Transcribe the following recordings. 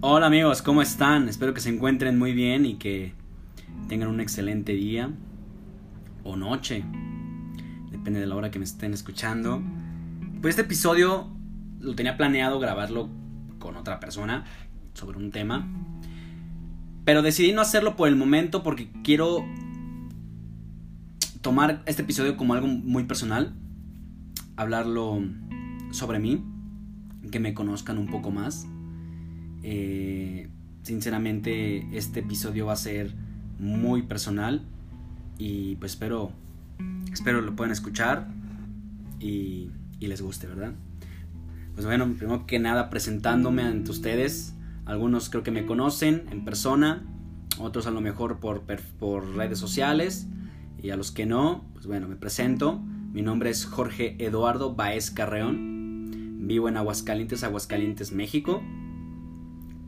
Hola amigos, ¿cómo están? Espero que se encuentren muy bien y que tengan un excelente día o noche. Depende de la hora que me estén escuchando. Pues este episodio lo tenía planeado grabarlo con otra persona sobre un tema. Pero decidí no hacerlo por el momento porque quiero tomar este episodio como algo muy personal. Hablarlo sobre mí. Que me conozcan un poco más eh, sinceramente este episodio va a ser muy personal y pues espero, espero lo puedan escuchar y, y les guste, ¿verdad? Pues bueno, primero que nada presentándome ante ustedes. Algunos creo que me conocen en persona, otros a lo mejor por, por redes sociales y a los que no, pues bueno, me presento. Mi nombre es Jorge Eduardo Baez Carreón. Vivo en Aguascalientes, Aguascalientes, México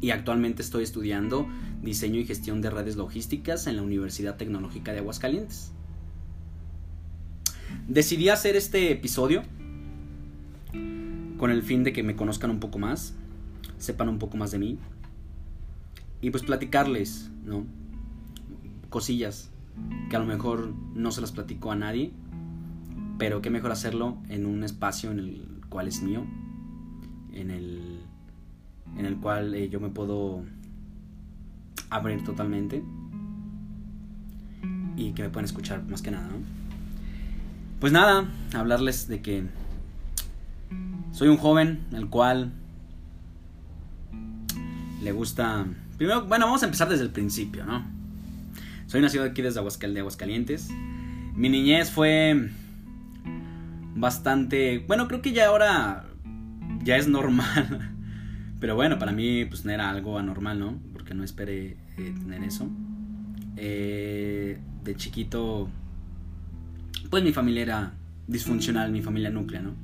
y actualmente estoy estudiando diseño y gestión de redes logísticas en la Universidad Tecnológica de Aguascalientes. Decidí hacer este episodio con el fin de que me conozcan un poco más, sepan un poco más de mí y pues platicarles, ¿no? Cosillas que a lo mejor no se las platico a nadie, pero qué mejor hacerlo en un espacio en el cual es mío, en el en el cual eh, yo me puedo abrir totalmente y que me pueden escuchar más que nada, ¿no? Pues nada, hablarles de que soy un joven el cual le gusta... Primero, bueno, vamos a empezar desde el principio, ¿no? Soy nacido aquí desde Aguascal de Aguascalientes. Mi niñez fue bastante... Bueno, creo que ya ahora ya es normal Pero bueno, para mí pues no era algo anormal, ¿no? Porque no esperé eh, tener eso. Eh, de chiquito, pues mi familia era disfuncional, mi familia núclea, ¿no?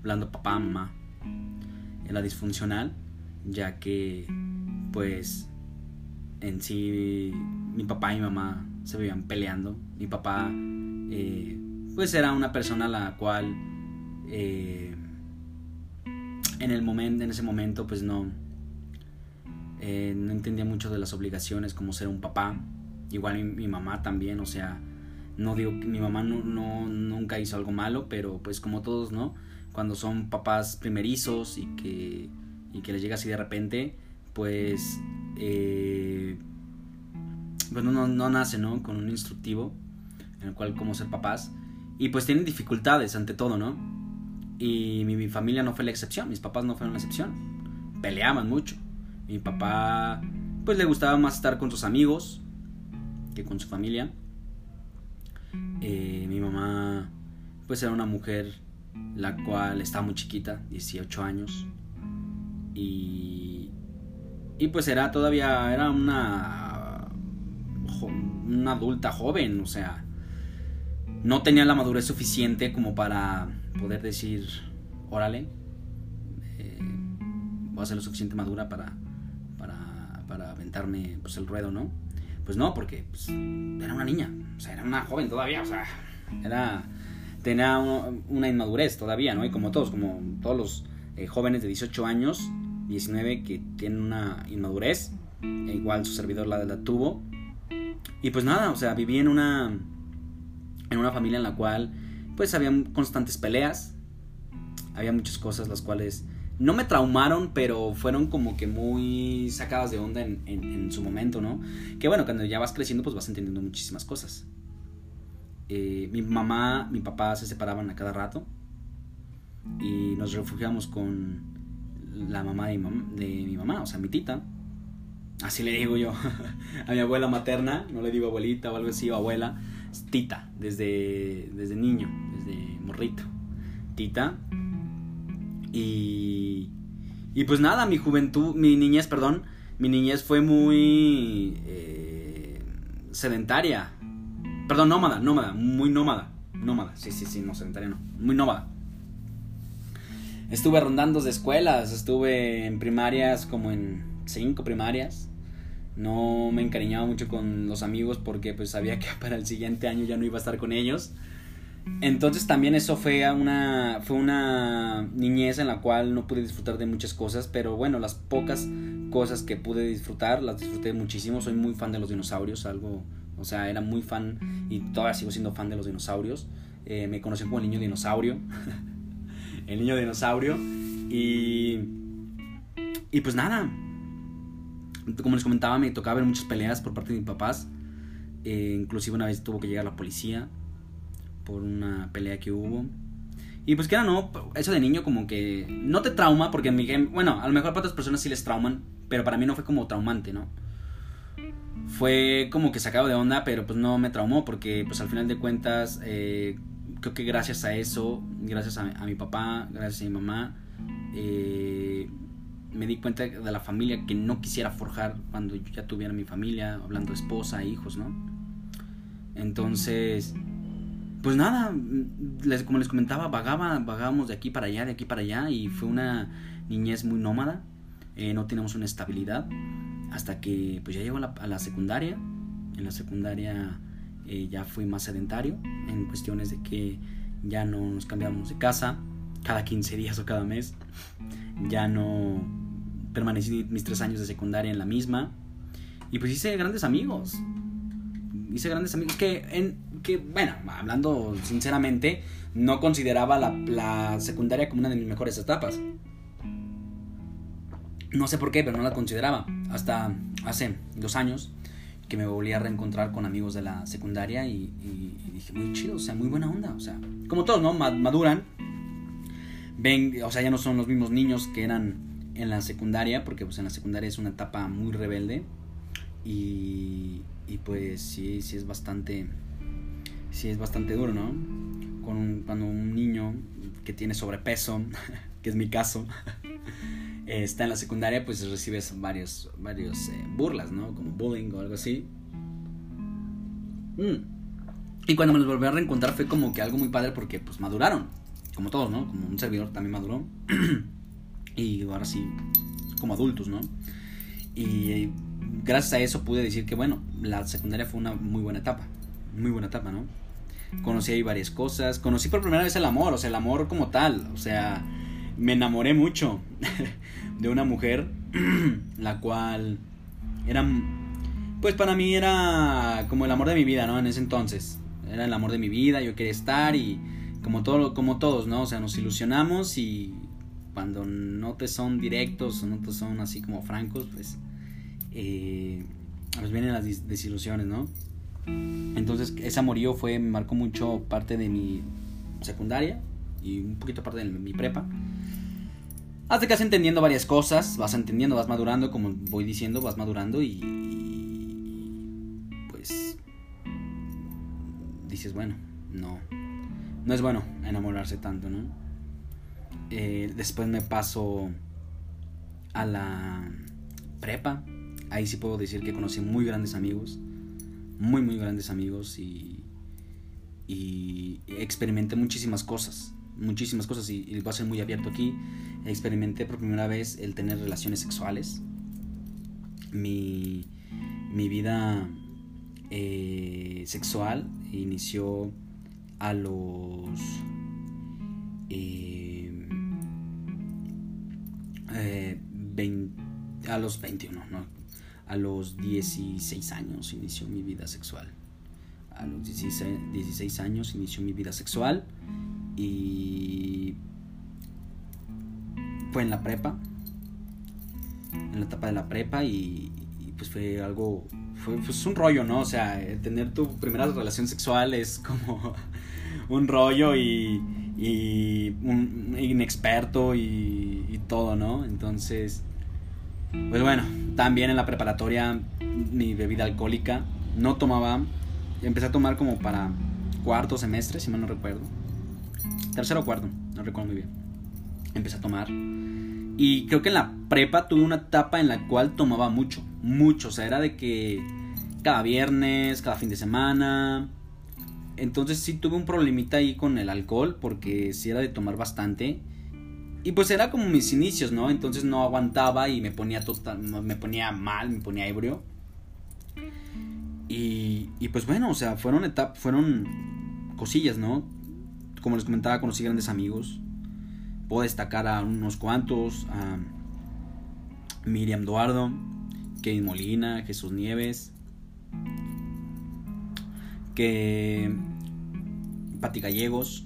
Hablando papá, mamá. Era disfuncional, ya que pues en sí mi papá y mi mamá se vivían peleando. Mi papá eh, pues era una persona a la cual en el momento, en ese momento, pues no, eh, no entendía mucho de las obligaciones como ser un papá. Igual mi, mamá también, o sea, no digo que mi mamá no, nunca hizo algo malo, pero pues como todos, ¿no? Cuando son papás primerizos y que, y que les llega así de repente, pues, eh, pues no, no nace, ¿no? Con un instructivo en el cual cómo ser papás. Y pues tienen dificultades ante todo, ¿no? Y mi, familia no fue la excepción, mis papás no fueron la excepción. Peleaban mucho. Mi papá, pues le gustaba más estar con sus amigos que con su familia. Eh, mi mamá, pues era una mujer la cual estaba muy chiquita, 18 años. Y, y pues era todavía, era una, una adulta joven, o sea, no tenía la madurez suficiente como para poder decir, órale, eh, voy a ser lo suficiente madura para, para, para aventarme pues, el ruedo, ¿no? Pues no, porque pues, era una niña, o sea, era una joven todavía, o sea, era, tenía una inmadurez todavía, ¿no? Y como todos, como todos los eh, jóvenes de 18 años, 19 que tienen una inmadurez, e igual su servidor la, la tuvo. Y pues nada, o sea, viví en una, en una familia en la cual pues habían constantes peleas, había muchas cosas las cuales no me traumaron, pero fueron como que muy sacadas de onda en, su momento, ¿no? Que bueno, cuando ya vas creciendo, pues vas entendiendo muchísimas cosas. Eh, mi mamá, mi papá se separaban a cada rato y nos refugiamos con la mamá de mi, mamá, o sea, mi tita. Así le digo yo a mi abuela materna, no le digo abuelita o algo así, abuela, tita, desde, desde niño de morrito. Tita. Y. Y pues nada, mi juventud, mi niñez, perdón, mi niñez fue muy. Eh, sedentaria. Perdón, nómada, nómada, muy nómada. Nómada, sí, sí, sí, no, sedentaria no. Muy nómada. Estuve rondando de escuelas, estuve en primarias como en cinco primarias. No me encariñaba mucho con los amigos porque pues sabía que para el siguiente año ya no iba a estar con ellos. Entonces también eso fue una, fue una niñez en la cual no pude disfrutar de muchas cosas, pero bueno, las pocas cosas que pude disfrutar, las disfruté muchísimo. Soy muy fan de los dinosaurios, algo, o sea, era muy fan y todavía sigo siendo fan de los dinosaurios. Eh, me conocí como el niño dinosaurio. el niño dinosaurio. Y. Y pues nada. Como les comentaba, me tocaba ver muchas peleas por parte de mis papás. Eh, inclusive una vez tuvo que llegar la policía por una pelea que hubo. Y pues que era no, eso de niño como que no te trauma, porque en mi game, bueno, a lo mejor para otras personas sí les trauman, pero para mí no fue como traumante, ¿no? Fue como que sacado de onda, pero pues no me traumó, porque pues al final de cuentas, eh, creo que gracias a eso, gracias a, mi papá, gracias a mi mamá, eh, me di cuenta de la familia que no quisiera forjar cuando ya tuviera mi familia, hablando de esposa, hijos, ¿no? Entonces pues nada, les, como les comentaba, vagaba, vagábamos de aquí para allá, de aquí para allá, y fue una niñez muy nómada, eh, no teníamos una estabilidad, hasta que pues ya llegó a la, secundaria, en la secundaria eh, ya fui más sedentario, en cuestiones de que ya no nos cambiábamos de casa, cada 15 días o cada mes, ya no permanecí mis tres años de secundaria en la misma, y pues hice grandes amigos, hice grandes amigos que en que, bueno, hablando sinceramente, no consideraba la, secundaria como una de mis mejores etapas. No sé por qué, pero no la consideraba. Hasta hace dos años que me volví a reencontrar con amigos de la secundaria y, dije, muy chido, o sea, muy buena onda. O sea, como todos, ¿no? Maduran. Ven, o sea, ya no son los mismos niños que eran en la secundaria, porque pues en la secundaria es una etapa muy rebelde. Y, y pues sí, sí es bastante sí es bastante duro, ¿no? Con cuando un niño que tiene sobrepeso, que es mi caso, está en la secundaria, pues recibes varios, varios eh, burlas, ¿no? Como bullying o algo así. Mm. Y cuando me los volví a reencontrar fue como que algo muy padre porque pues maduraron, como todos, ¿no? Como un servidor también maduró. y ahora sí, como adultos, ¿no? Y gracias a eso pude decir que, bueno, la secundaria fue una muy buena etapa. Muy buena etapa, ¿no? conocí ahí varias cosas, conocí por primera vez el amor, o sea, el amor como tal, o sea, me enamoré mucho de una mujer, la cual era, pues para mí era como el amor de mi vida, ¿no? En ese entonces, era el amor de mi vida, yo quería estar y como, todo, como todos, ¿no? O sea, nos ilusionamos y cuando no te son directos o no te son así como francos, pues, eh, pues vienen las desilusiones, ¿no? Entonces ese amorío fue, me marcó mucho parte de mi secundaria y un poquito parte de mi prepa. Hasta que vas entendiendo varias cosas, vas entendiendo, vas madurando, como voy diciendo, vas madurando y, pues dices, bueno, no, no es bueno enamorarse tanto, ¿no? Eh, después me paso a la prepa, ahí sí puedo decir que conocí muy grandes amigos muy, muy grandes amigos y, y experimenté muchísimas cosas, muchísimas cosas y, voy a ser muy abierto aquí. Experimenté por primera vez el tener relaciones sexuales. Mi, mi vida eh, sexual inició a los eh, eh, a los 21, ¿no? A los 16 años inició mi vida sexual. A los 16, años inició mi vida sexual y fue en la prepa, en la etapa de la prepa y, pues fue algo, fue pues un rollo, ¿no? O sea, tener tu primera relación sexual es como un rollo y, y un inexperto y, y todo, ¿no? Entonces pues bueno, también en la preparatoria mi bebida alcohólica no tomaba. Empecé a tomar como para cuarto semestre, si mal no recuerdo. Tercero o cuarto, no recuerdo muy bien. Empecé a tomar. Y creo que en la prepa tuve una etapa en la cual tomaba mucho, mucho. O sea, era de que cada viernes, cada fin de semana. Entonces sí tuve un problemita ahí con el alcohol porque sí era de tomar bastante. Y pues era como mis inicios, ¿no? Entonces no aguantaba y me ponía total, me ponía mal, me ponía ebrio. Y, y pues bueno, o sea, fueron etapas, fueron cosillas, ¿no? Como les comentaba, conocí grandes amigos. Puedo destacar a unos cuantos. Miriam Duardo, Kevin Molina, Jesús Nieves, que Pati Gallegos,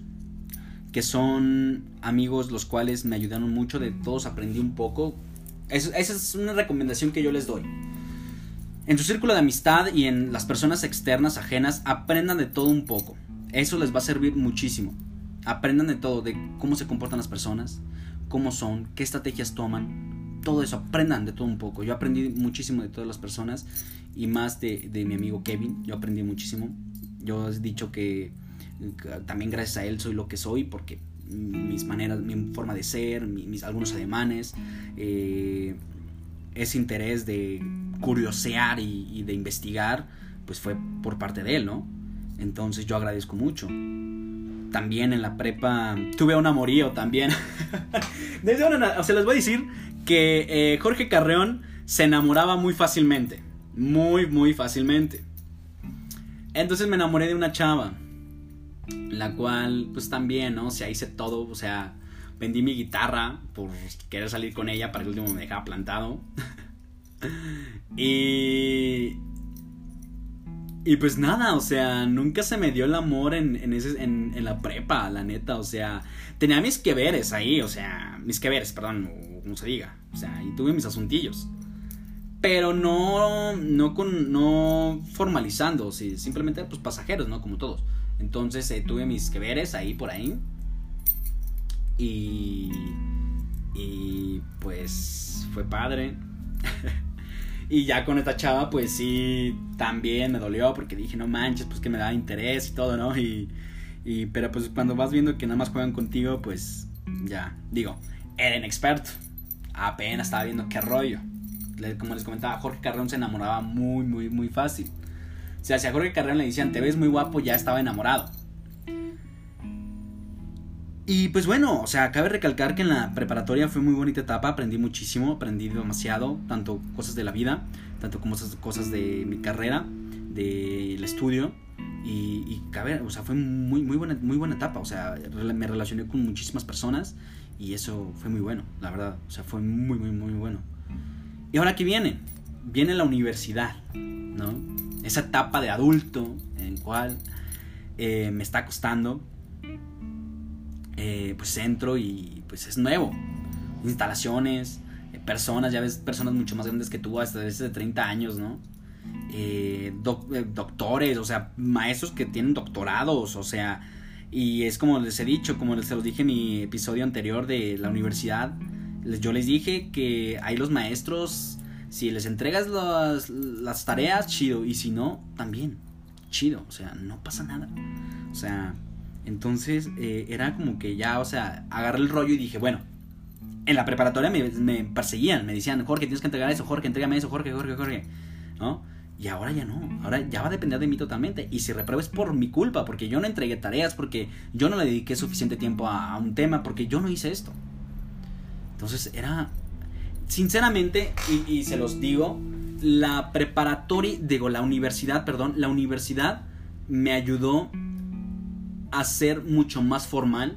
que son amigos los cuales me ayudaron mucho, de todos aprendí un poco. esa es una recomendación que yo les doy. En su círculo de amistad y en las personas externas ajenas, aprendan de todo un poco. Eso les va a servir muchísimo. Aprendan de todo, de cómo se comportan las personas, cómo son, qué estrategias toman. Todo eso, aprendan de todo un poco. Yo aprendí muchísimo de todas las personas y más de, de mi amigo Kevin. Yo aprendí muchísimo. Yo he dicho que también gracias a él soy lo que soy porque mis maneras, mi forma de ser, mis, algunos ademanes, eh, ese interés de curiosear y, de investigar, pues fue por parte de él, ¿no? Entonces yo agradezco mucho. También en la prepa tuve un amorío también. o sea, les voy a decir que eh, Jorge Carreón se enamoraba muy fácilmente. Muy, muy fácilmente. Entonces me enamoré de una chava la cual pues también, ¿no? O sea, hice todo, o sea, vendí mi guitarra por querer salir con ella para que el último me dejara plantado. y... Y pues nada, o sea, nunca se me dio el amor en, en, ese, en, en la prepa, la neta, o sea, tenía mis que veres ahí, o sea, mis que veres, perdón, como se diga, o sea, y tuve mis asuntillos. Pero no, no, con, no formalizando, simplemente pues pasajeros, ¿no? Como todos. Entonces eh, tuve mis que veres ahí por ahí. Y. Y pues fue padre. y ya con esta chava, pues sí, también me dolió porque dije, no manches, pues que me da interés y todo, ¿no? Y, y, pero pues cuando vas viendo que nada más juegan contigo, pues ya, digo, era experto. Apenas estaba viendo qué rollo. Como les comentaba, Jorge Carrón se enamoraba muy, muy, muy fácil. O sea, si a Jorge Carrera le decían, te ves muy guapo, ya estaba enamorado. Y pues bueno, o sea, cabe recalcar que en la preparatoria fue muy bonita etapa, aprendí muchísimo, aprendí demasiado, tanto cosas de la vida, tanto como cosas de mi carrera, del estudio. Y, y cabe, o sea, fue muy, muy, buena, muy buena etapa, o sea, me relacioné con muchísimas personas y eso fue muy bueno, la verdad, o sea, fue muy, muy, muy bueno. ¿Y ahora qué viene? Viene la universidad, ¿no? esa etapa de adulto en cual eh, me está costando, eh, pues entro y pues es nuevo. Instalaciones, eh, personas, ya ves personas mucho más grandes que tú, hasta desde de 30 años, ¿no? doctores, o sea, maestros que tienen doctorados, o sea, y es como les he dicho, como les, se los dije en mi episodio anterior de la universidad, yo les dije que hay los maestros si les entregas las, tareas, chido. Y si no, también, chido. O sea, no pasa nada. O sea, entonces eh, era como que ya, o sea, agarré el rollo y dije, bueno, en la preparatoria me, perseguían, me decían, Jorge, tienes que entregar eso, Jorge, entrégame eso, Jorge, Jorge, Jorge, ¿no? Y ahora ya no, ahora ya va a depender de mí totalmente. Y si repruebo es por mi culpa, porque yo no entregué tareas, porque yo no le dediqué suficiente tiempo a un tema, porque yo no hice esto. Entonces era sinceramente, y, se los digo, la preparatoria, digo, la universidad, perdón, la universidad me ayudó a ser mucho más formal,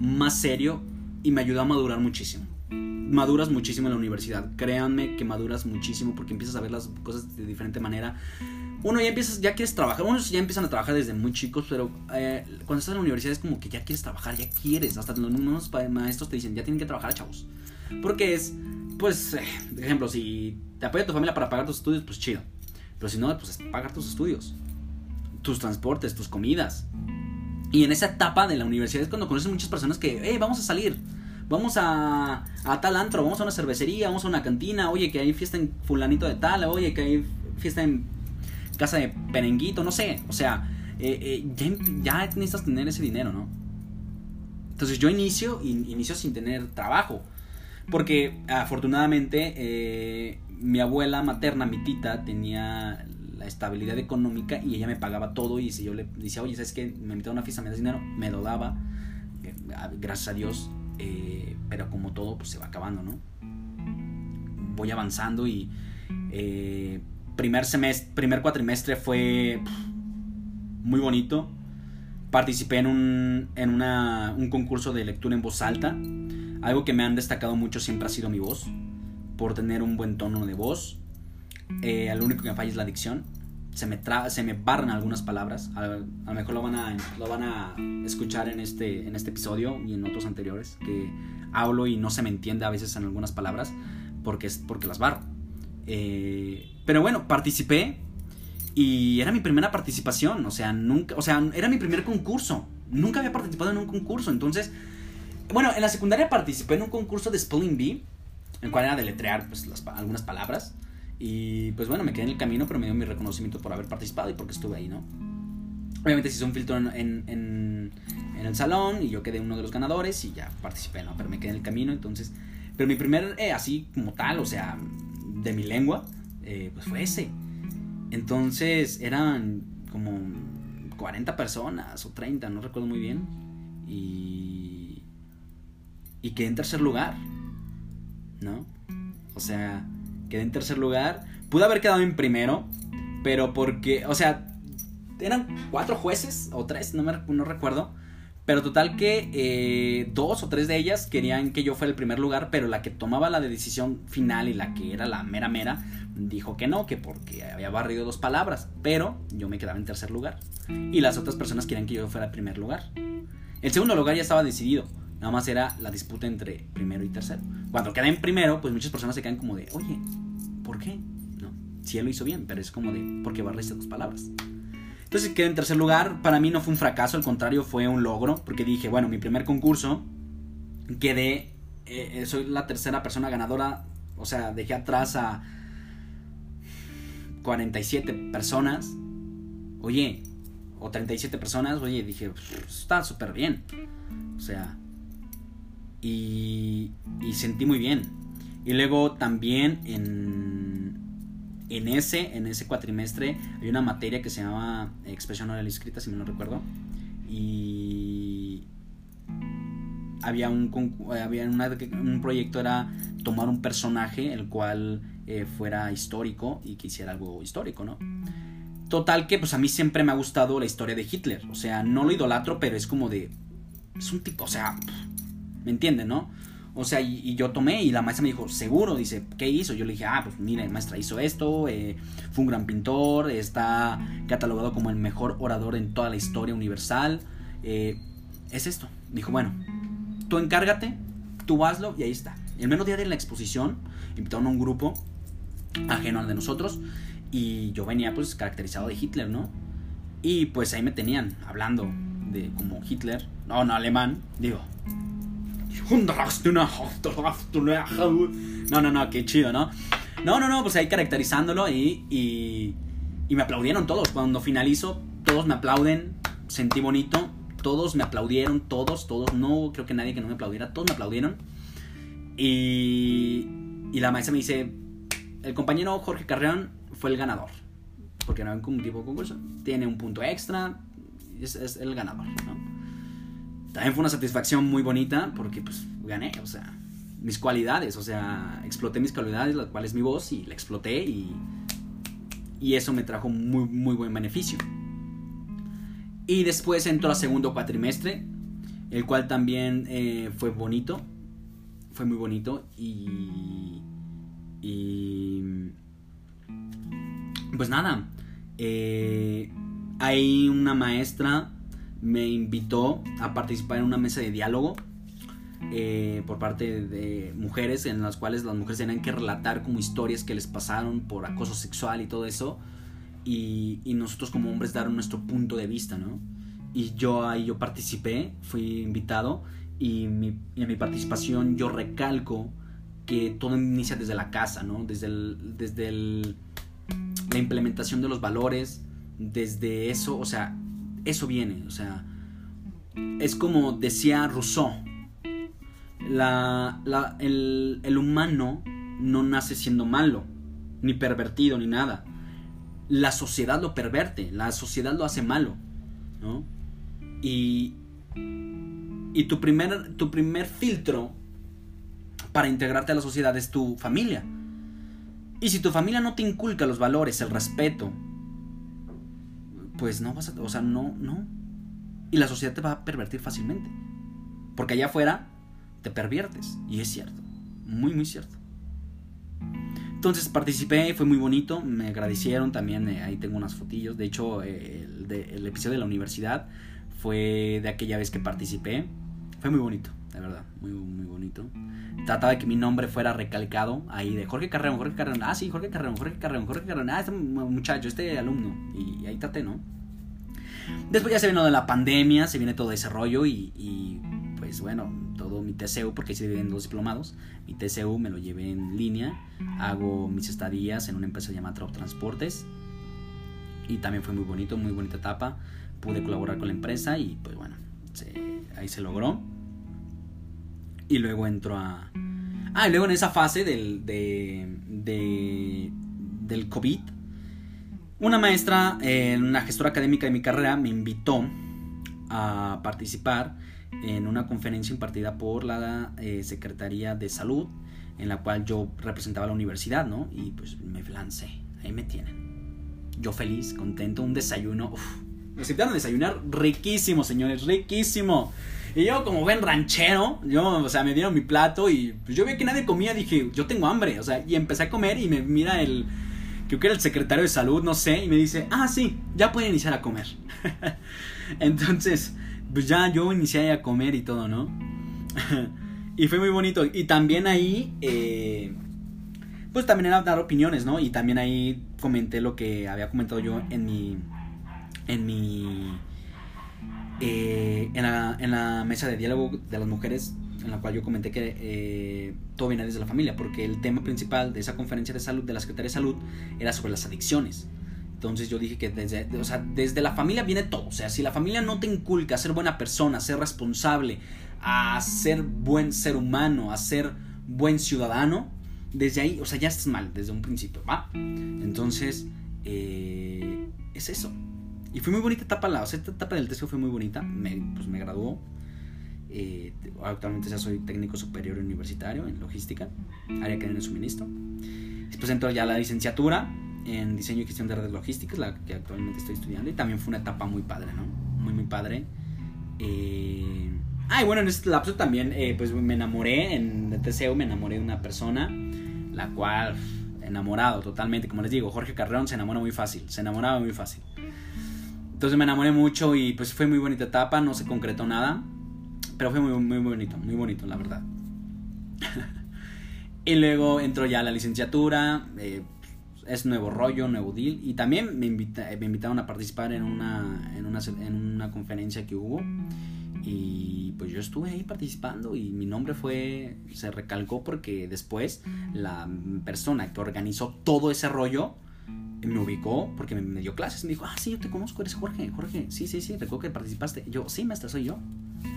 más serio y me ayudó a madurar muchísimo. Maduras muchísimo en la universidad. Créanme que maduras muchísimo porque empiezas a ver las cosas de diferente manera. Uno ya empiezas, ya quieres trabajar. Unos ya empiezan a trabajar desde muy chicos, pero eh, cuando estás en la universidad es como que ya quieres trabajar, ya quieres. Hasta los mismos maestros te dicen, ya tienen que trabajar, chavos. Porque es pues, eh, ejemplo, si te apoya tu familia para pagar tus estudios, pues chido. Pero si no, pues pagar tus estudios, tus transportes, tus comidas. Y en esa etapa de la universidad es cuando conoces muchas personas que, hey, vamos a salir, vamos a, a tal antro, vamos a una cervecería, vamos a una cantina, oye, que hay fiesta en fulanito de tal, oye, que hay fiesta en casa de perenguito, no sé. O sea, eh, eh, ya, necesitas tener ese dinero, ¿no? Entonces yo inicio, inicio sin tener trabajo. Porque afortunadamente eh, mi abuela materna, mi tita, tenía la estabilidad económica y ella me pagaba todo y si yo le decía, oye, ¿sabes qué? Me invitaba a una fiesta, me das dinero, me lo daba, eh, gracias a Dios, eh, pero como todo, pues se va acabando, ¿no? Voy avanzando y primer semestre, primer cuatrimestre fue muy bonito. Participé en un, en un concurso de lectura en voz alta algo que me han destacado mucho siempre ha sido mi voz. por tener un buen tono de voz. Eh, lo único que me falla es la dicción. Se me, se me barran algunas palabras. A, lo mejor lo van, a, lo van a escuchar en este, en este episodio y en otros anteriores. Que hablo y no se me entiende a veces en algunas palabras porque, es, porque las barro. Eh, pero bueno, participé y era mi primera participación. O sea, nunca, o sea, era mi primer concurso. Nunca había participado en un concurso. Entonces, bueno, en la secundaria participé en un concurso de Spelling Bee el cual era deletrear pues, algunas palabras. Y pues bueno, me quedé en el camino, pero me dio mi reconocimiento por haber participado y porque estuve ahí, ¿no? Obviamente se hizo un filtro en, en, en, el salón y yo quedé uno de los ganadores y ya participé, ¿no? Pero me quedé en el camino, entonces... Pero mi primer, eh, así como tal, o sea, de mi lengua, eh, pues fue ese. Entonces eran como 40 personas o 30, no recuerdo muy bien. Y... Y quedé en tercer lugar. ¿no? O sea, quedé en tercer lugar. Pude haber quedado en primero, pero porque, o sea, eran cuatro jueces o tres, no, me, no recuerdo. Pero total que eh, dos o tres de ellas querían que yo fuera el primer lugar, pero la que tomaba la decisión final y la que era la mera mera, dijo que no, que porque había barrido dos palabras, pero yo me quedaba en tercer lugar. Y las otras personas querían que yo fuera el primer lugar. El segundo lugar ya estaba decidido, Nada más era la disputa entre primero y tercero. Cuando queda en primero, pues muchas personas se quedan como de, oye, ¿por qué? No, sí él lo hizo bien, pero es como de, ¿por qué barriste dos palabras? Entonces quedé en tercer lugar. Para mí no fue un fracaso, al contrario, fue un logro. Porque dije, bueno, mi primer concurso, quedé, eh, soy la tercera persona ganadora. O sea, dejé atrás a 47 personas. Oye, o 37 personas, oye, dije, está súper bien. O sea, y, sentí muy bien. Y luego también en, en, ese, en ese cuatrimestre hay una materia que se llama expresión oral escrita, si me lo recuerdo. Y había un, había un proyecto, era tomar un personaje el cual eh, fuera histórico y que hiciera algo histórico, ¿no? Total que pues a mí siempre me ha gustado la historia de Hitler. O sea, no lo idolatro, pero es como de... Es un tipo, o sea, ¿Me entienden, no? O sea, y, yo tomé y la maestra me dijo, seguro, dice, ¿qué hizo? Yo le dije, ah, pues mira, la maestra hizo esto, eh, fue un gran pintor, está catalogado como el mejor orador en toda la historia universal. Eh, es esto. Dijo, bueno, tú encárgate, tú hazlo y ahí está. El menos día de la exposición invitaron a un grupo ajeno al de nosotros y yo venía pues caracterizado de Hitler, ¿no? Y pues ahí me tenían hablando de como Hitler, no, no alemán, digo, no, no, no, qué chido, ¿no? No, no, no, pues ahí caracterizándolo y, y, me aplaudieron todos. Cuando finalizo, todos me aplauden, sentí bonito, todos me aplaudieron, todos, todos, no creo que nadie que no me aplaudiera, todos me aplaudieron. Y, y la maestra me dice, el compañero Jorge Carreón fue el ganador, porque no hay un tipo de concurso, tiene un punto extra, es, es el ganador, ¿no? También fue una satisfacción muy bonita porque pues gané, o sea, mis cualidades, o sea, exploté mis cualidades, la cual es mi voz y la exploté y, y eso me trajo muy, muy buen beneficio. Y después entró a segundo cuatrimestre, el cual también eh, fue bonito, fue muy bonito y... y pues nada, eh, hay una maestra me invitó a participar en una mesa de diálogo eh, por parte de mujeres en las cuales las mujeres tenían que relatar como historias que les pasaron por acoso sexual y todo eso y, nosotros como hombres dar nuestro punto de vista, ¿no? Y yo ahí yo participé, fui invitado y, en mi participación yo recalco que todo inicia desde la casa, ¿no? Desde, desde la implementación de los valores, desde eso, o sea, eso viene, o sea, es como decía Rousseau, la, el, el humano no nace siendo malo, ni pervertido, ni nada. La sociedad lo perverte, la sociedad lo hace malo, ¿no? Y, y tu, primer, tu primer filtro para integrarte a la sociedad es tu familia. Y si tu familia no te inculca los valores, el respeto, pues no vas a, o sea, no, no. Y la sociedad te va a pervertir fácilmente. Porque allá afuera te perviertes. Y es cierto. Muy, muy cierto. Entonces participé, fue muy bonito, me agradecieron también, eh, ahí tengo unas fotillos, de hecho eh, el, el, episodio de la universidad fue de aquella vez que participé, fue muy bonito, de verdad, muy, muy bonito. Trataba de que mi nombre fuera recalcado ahí de Jorge Carreón, Jorge Carreón, ah sí, Jorge Carreón, Jorge Carreón, Jorge Carreón, ah este muchacho, este alumno, y, ahí traté, ¿no? Después ya se vino de la pandemia, se viene todo ese rollo y, pues bueno, todo mi TCU, porque se dividen dos diplomados, mi TCU me lo llevé en línea, hago mis estadías en una empresa llamada Trop Transportes. Y también fue muy bonito, muy bonita etapa, pude colaborar con la empresa y pues bueno, ahí se logró. Y luego entro a... Ah, y luego en esa fase del, de, de, del COVID, una maestra, en una gestora académica de mi carrera, me invitó a participar en una conferencia impartida por la eh, Secretaría de Salud, en la cual yo representaba la universidad, ¿no? Y pues me lancé, ahí me tienen. Yo feliz, contento, un desayuno, uf, me invitaron a desayunar riquísimo, señores, riquísimo. Y yo como buen ranchero, yo, o sea, me dieron mi plato y pues, yo vi que nadie comía, dije, yo tengo hambre, o sea, y empecé a comer y me mira el, creo que era el secretario de salud, no sé, y me dice, ah, sí, ya pueden iniciar a comer. Entonces, pues ya yo inicié a comer y todo, ¿no? y fue muy bonito. Y también ahí, eh, pues también era dar opiniones, ¿no? Y también ahí comenté lo que había comentado yo en mi, en mi, eh, en, la, en la mesa de diálogo de las mujeres, en la cual yo comenté que eh, todo viene desde la familia, porque el tema principal de esa conferencia de salud de la Secretaría de Salud era sobre las adicciones. Entonces yo dije que desde, o sea, desde la familia viene todo. O sea, si la familia no te inculca a ser buena persona, a ser responsable, a ser buen ser humano, a ser buen ciudadano, desde ahí, o sea, ya estás mal desde un principio, ¿va? Entonces, eh, es eso. Y fue muy bonita etapa, la, o sea, esta etapa del TCO fue muy bonita, me, pues me graduó. Eh, actualmente ya soy técnico superior universitario en logística, área que de suministro. Después entro ya la licenciatura, en diseño y gestión de redes logísticas, la que actualmente estoy estudiando, y también fue una etapa muy padre, ¿no? Muy, muy padre. Eh... Ah, y bueno, en este lapso también, eh, pues me enamoré, en el TCU me enamoré de una persona, la cual, enamorado totalmente, como les digo, Jorge Carreón se enamora muy fácil, se enamoraba muy fácil. Entonces me enamoré mucho y pues fue muy bonita etapa, no se concretó nada, pero fue muy, muy bonito, muy bonito, la verdad. y luego entró ya la licenciatura, eh, es nuevo rollo, nuevo deal. Y también me, invita, me invitaron a participar en una, en, una, en una conferencia que hubo. Y pues yo estuve ahí participando y mi nombre fue, se recalcó porque después la persona que organizó todo ese rollo me ubicó porque me, dio clases. Me dijo, ah, sí, yo te conozco, eres Jorge. Jorge, sí, sí, sí, recuerdo que participaste. Yo, sí, maestra, soy yo.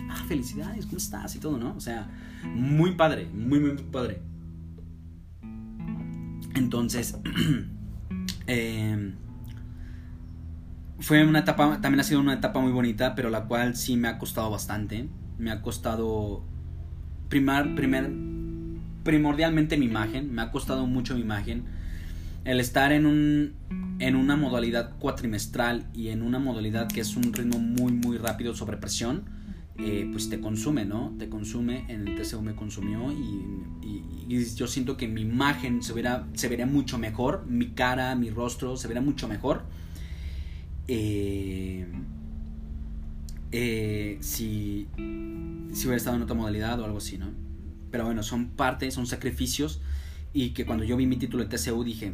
Ah, felicidades, ¿cómo estás? Y todo, ¿no? O sea, muy padre, muy, muy padre. Entonces, em, fue una etapa, también ha sido una etapa muy bonita, pero la cual sí me ha costado bastante. Me ha costado, primar, primer, primordialmente mi imagen, me ha costado mucho mi imagen. El estar en, un, en una modalidad cuatrimestral y en una modalidad que es un ritmo muy, muy rápido sobre presión eh, pues te consume, ¿no? Te consume, en el TCU me consumió y, yo siento que mi imagen se, verá, se vería mucho mejor, mi cara, mi rostro se verá mucho mejor. Eh, eh, si, si hubiera estado en otra modalidad o algo así, ¿no? Pero bueno, son partes, son sacrificios y que cuando yo vi mi título de TCU dije,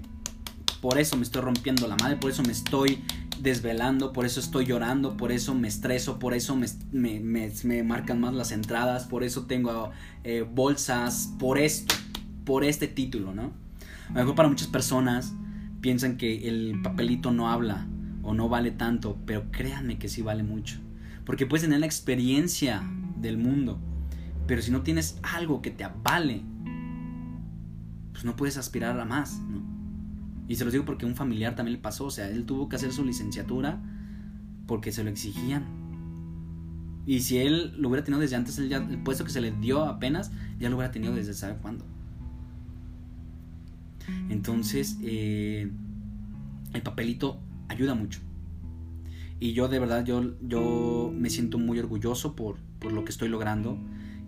por eso me estoy rompiendo la madre, por eso me estoy desvelando, por eso estoy llorando, por eso me estreso, por eso me, me, marcan más las entradas, por eso tengo eh, bolsas, por esto, por este título, ¿no? A lo mejor para muchas personas piensan que el papelito no habla o no vale tanto, pero créanme que sí vale mucho. Porque puedes tener la experiencia del mundo, pero si no tienes algo que te avale, pues no puedes aspirar a más, ¿no? Y se los digo porque un familiar también le pasó, o sea, él tuvo que hacer su licenciatura porque se lo exigían. Y si él lo hubiera tenido desde antes, ya, el puesto que se le dio apenas, ya lo hubiera tenido desde sabe cuándo. Entonces, eh, el papelito ayuda mucho. Y yo de verdad, yo, yo me siento muy orgulloso por, por lo que estoy logrando.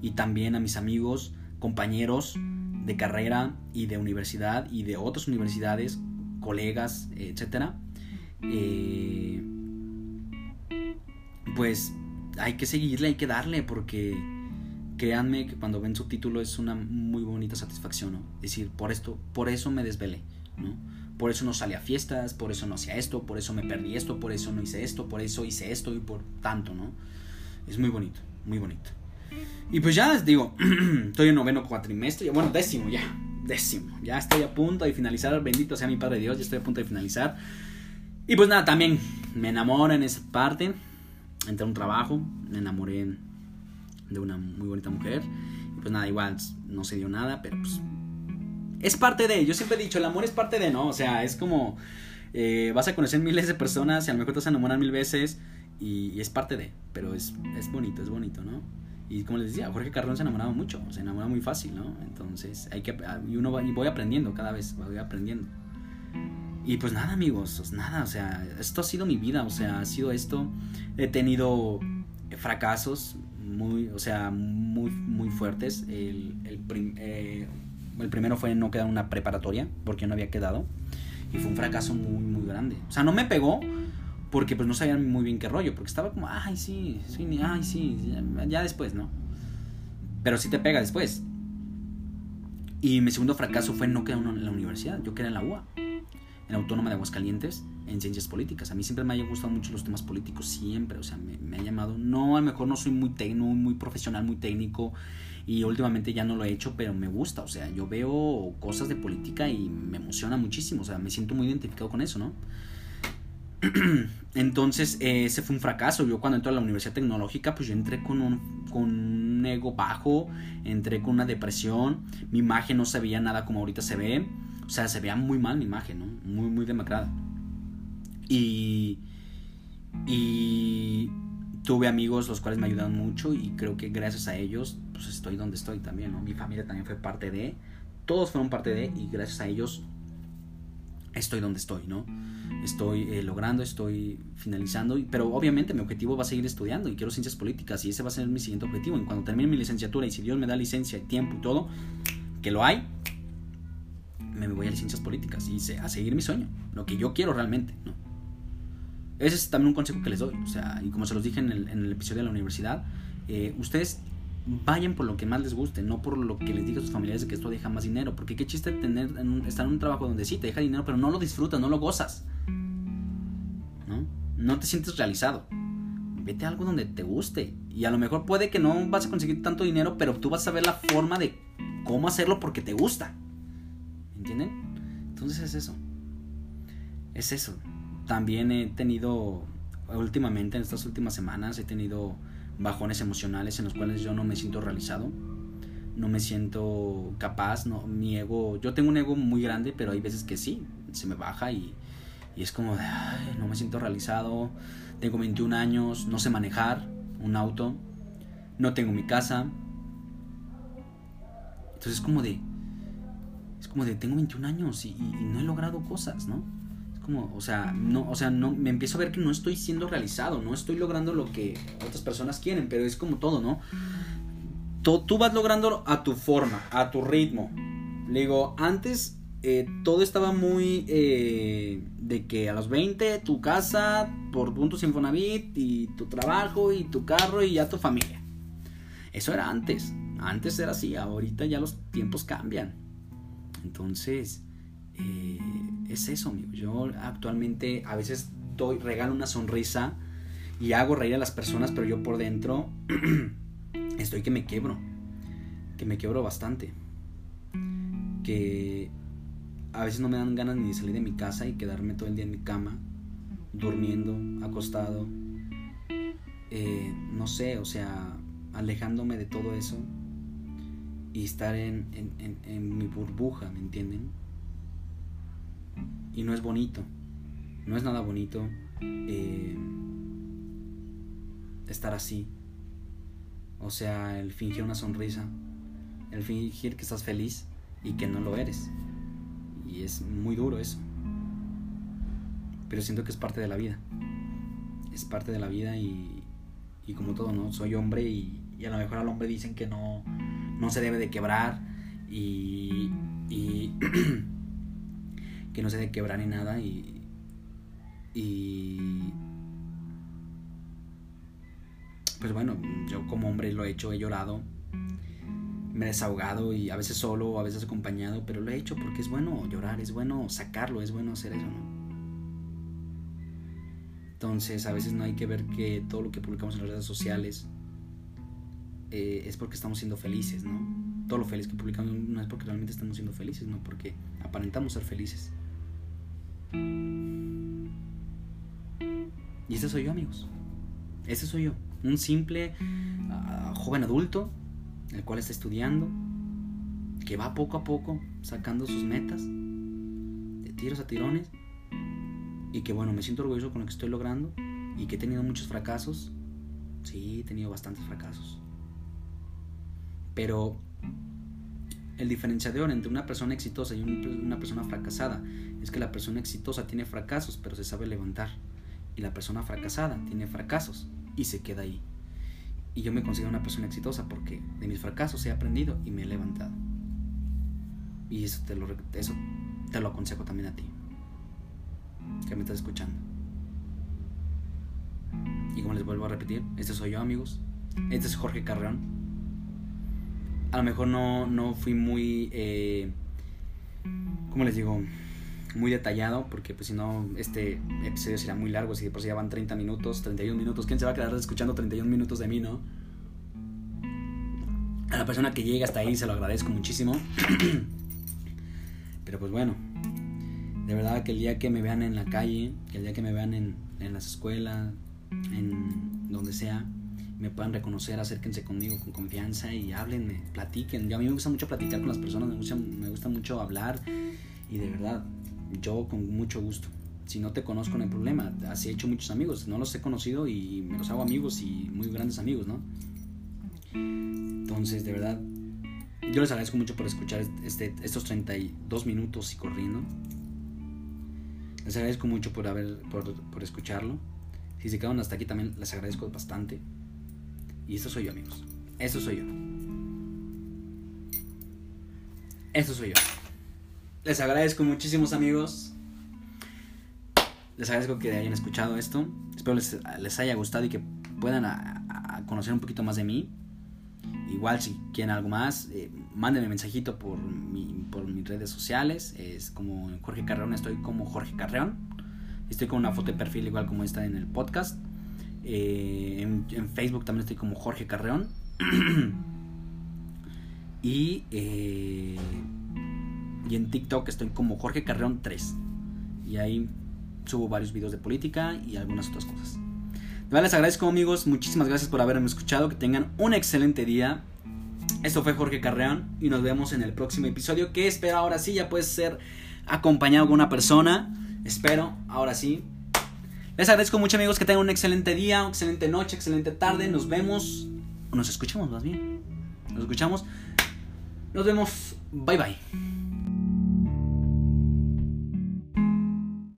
Y también a mis amigos, compañeros, de carrera y de universidad y de otras universidades, colegas, etcétera, eh, pues hay que seguirle, hay que darle, porque créanme que cuando ven su título es una muy bonita satisfacción, ¿no? Es decir, por esto, por eso me desvelé, ¿no? Por eso no salí a fiestas, por eso no hacía esto, por eso me perdí esto, por eso no hice esto, por eso hice esto y por tanto, ¿no? Es muy bonito, muy bonito. Y pues ya les digo, estoy en noveno cuatrimestre, bueno, décimo ya, décimo. Ya estoy a punto de finalizar, bendito sea mi Padre Dios, ya estoy a punto de finalizar. Y pues nada, también me enamoro en esa parte. Entré a un trabajo, me enamoré de una muy bonita mujer. Y pues nada, igual no se dio nada, pero pues es parte de. Yo siempre he dicho, el amor es parte de, ¿no? O sea, es como eh, vas a conocer miles de personas y a lo mejor te vas a enamorar mil veces y, es parte de. Pero es, es bonito, es bonito, ¿no? Y como les decía, Jorge Carrón se enamoraba mucho, se enamora muy fácil, ¿no? Entonces, hay que. Y uno va, y voy aprendiendo cada vez, voy aprendiendo. Y pues nada, amigos, pues nada, o sea, esto ha sido mi vida, o sea, ha sido esto. He tenido fracasos muy, o sea, muy, muy fuertes. El, el, eh, el primero fue no quedar en una preparatoria, porque no había quedado. Y fue un fracaso muy, muy grande. O sea, no me pegó, porque pues no sabían muy bien qué rollo, porque estaba como, ay, sí, sí, ay, sí, ya, después, ¿no? Pero sí te pega después. Y mi segundo fracaso fue no quedar en la universidad, yo quedé en la UA, en la Autónoma de Aguascalientes, en ciencias políticas. A mí siempre me han gustado mucho los temas políticos, siempre, o sea, me, me ha llamado, no, a lo mejor no soy muy técnico, muy profesional, muy técnico, y últimamente ya no lo he hecho, pero me gusta, o sea, yo veo cosas de política y me emociona muchísimo, o sea, me siento muy identificado con eso, ¿no? Entonces, ese fue un fracaso. Yo cuando entré a la Universidad Tecnológica, pues yo entré con un, con ego bajo, entré con una depresión, mi imagen no se veía nada como ahorita se ve, o sea, se veía muy mal mi imagen, ¿no? Muy, muy demacrada. Y, y tuve amigos los cuales me ayudaron mucho y creo que gracias a ellos, pues estoy donde estoy también. Mi familia también fue parte de, todos fueron parte de y gracias a ellos estoy donde estoy, ¿no? estoy eh, logrando, estoy finalizando, pero obviamente mi objetivo va a seguir estudiando y quiero ciencias políticas y ese va a ser mi siguiente objetivo. Y cuando termine mi licenciatura y si Dios me da licencia y tiempo y todo, que lo hay, me voy a ciencias políticas y a seguir mi sueño, lo que yo quiero realmente, ¿no? Ese es también un consejo que les doy, o sea, y como se los dije en el, episodio de la universidad, eh, ustedes vayan por lo que más les guste, no por lo que les diga a sus familiares de que esto deja más dinero, porque qué chiste tener estar en un trabajo donde sí te deja dinero, pero no lo disfrutas, no lo gozas no te sientes realizado. Vete a algo donde te guste. Y a lo mejor puede que no vas a conseguir tanto dinero, pero tú vas a ver la forma de cómo hacerlo porque te gusta. ¿Entienden? Entonces es eso. Es eso. También he tenido, últimamente, en estas últimas semanas, he tenido bajones emocionales en los cuales yo no me siento realizado. No me siento capaz, no, mi ego, yo tengo un ego muy grande, pero hay veces que sí, se me baja y, y es como no me siento realizado, tengo 21 años, no sé manejar un auto, no tengo mi casa. Entonces es como de, es como de, tengo 21 años y, no he logrado cosas, ¿no? O sea, no, o sea, no, me empiezo a ver que no estoy siendo realizado, no estoy logrando lo que otras personas quieren, pero es como todo, ¿no? Tú, tú vas logrando a tu forma, a tu ritmo. Le digo, antes eh, todo estaba muy eh, de que a los 20 tu casa por puntos Infonavit y tu trabajo y tu carro y ya tu familia. Eso era antes. Antes era así, ahorita ya los tiempos cambian. Entonces, eh, es eso, amigo. Yo actualmente a veces doy, regalo una sonrisa y hago reír a las personas, pero yo por dentro estoy que me quebro. Que me quebro bastante. Que a veces no me dan ganas ni de salir de mi casa y quedarme todo el día en mi cama, durmiendo, acostado. Eh, no sé, o sea, alejándome de todo eso y estar en, mi burbuja, ¿me entienden? Y no es bonito, no es nada bonito eh, estar así. O sea, el fingir una sonrisa, el fingir que estás feliz y que no lo eres. Y es muy duro eso. Pero siento que es parte de la vida. Es parte de la vida y, como todo, ¿no? Soy hombre y, a lo mejor al hombre dicen que no, no se debe de quebrar y, y que no se de quebrar ni nada y, y pues bueno, yo como hombre lo he hecho, he llorado, me he desahogado y a veces solo, a veces acompañado, pero lo he hecho porque es bueno llorar, es bueno sacarlo, es bueno hacer eso, ¿no? Entonces a veces no hay que ver que todo lo que publicamos en las redes sociales eh, es porque estamos siendo felices, ¿no? Todo lo feliz que publicamos no es porque realmente estamos siendo felices, no porque aparentamos ser felices. Y ese soy yo, amigos. Ese soy yo. Un simple ah, joven adulto, el cual está estudiando, que va poco a poco sacando sus metas, de tiros a tirones, y que bueno, me siento orgulloso con lo que estoy logrando, y que he tenido muchos fracasos. Sí, he tenido bastantes fracasos. Pero el diferenciador entre una persona exitosa y una persona fracasada es que la persona exitosa tiene fracasos, pero se sabe levantar. Y la persona fracasada tiene fracasos y se queda ahí. Y yo me considero una persona exitosa porque de mis fracasos he aprendido y me he levantado. Y eso te lo, eso te lo aconsejo también a ti, que me estás escuchando. Y como les vuelvo a repetir, este soy yo amigos, este es Jorge Carreón. A lo mejor no, no fui muy, eh, ¿cómo les digo? Muy detallado, porque pues si no, este episodio será muy largo, si de por si ya van 30 minutos, 31 minutos, ¿quién se va a quedar escuchando 31 minutos de mí, no? A la persona que llega hasta ahí se lo agradezco muchísimo. Pero pues bueno, de verdad que el día que me vean en la calle, que el día que me vean en, en las escuelas, en donde sea, me puedan reconocer, acérquense conmigo con confianza y háblenme, platiquen. Yo, a mí me gusta mucho platicar con las personas, me gusta, me gusta mucho hablar y de verdad, yo con mucho gusto. Si no te conozco, no hay problema. Así he hecho muchos amigos. No los he conocido y me los hago amigos y muy grandes amigos, ¿no? Entonces, de verdad, yo les agradezco mucho por escuchar este, estos 32 minutos y corriendo. Les agradezco mucho por, haber, por, por escucharlo. Si se quedaron hasta aquí también les agradezco bastante. Y esto soy yo, amigos. Esto soy yo. Esto soy yo. Les agradezco muchísimos amigos. Les agradezco que hayan escuchado esto. Espero les, les haya gustado y que puedan conocer un poquito más de mí. Igual si quieren algo más, eh, mándenme mensajito por, por mis redes sociales. Es como Jorge Carreón, estoy como Jorge Carreón. Estoy con una foto de perfil igual como esta en el podcast. Eh, en, Facebook también estoy como Jorge Carreón. y eh, y en TikTok estoy como Jorge Carreón 3. Y ahí subo varios videos de política y algunas otras cosas. De verdad les agradezco amigos, muchísimas gracias por haberme escuchado, que tengan un excelente día. Esto fue Jorge Carreón y nos vemos en el próximo episodio que espero ahora sí ya puede ser acompañado con una persona. Espero, ahora sí. Les agradezco mucho amigos que tengan un excelente día, excelente noche, excelente tarde. Nos vemos, nos escuchamos más bien. Nos escuchamos. Nos vemos. Bye bye.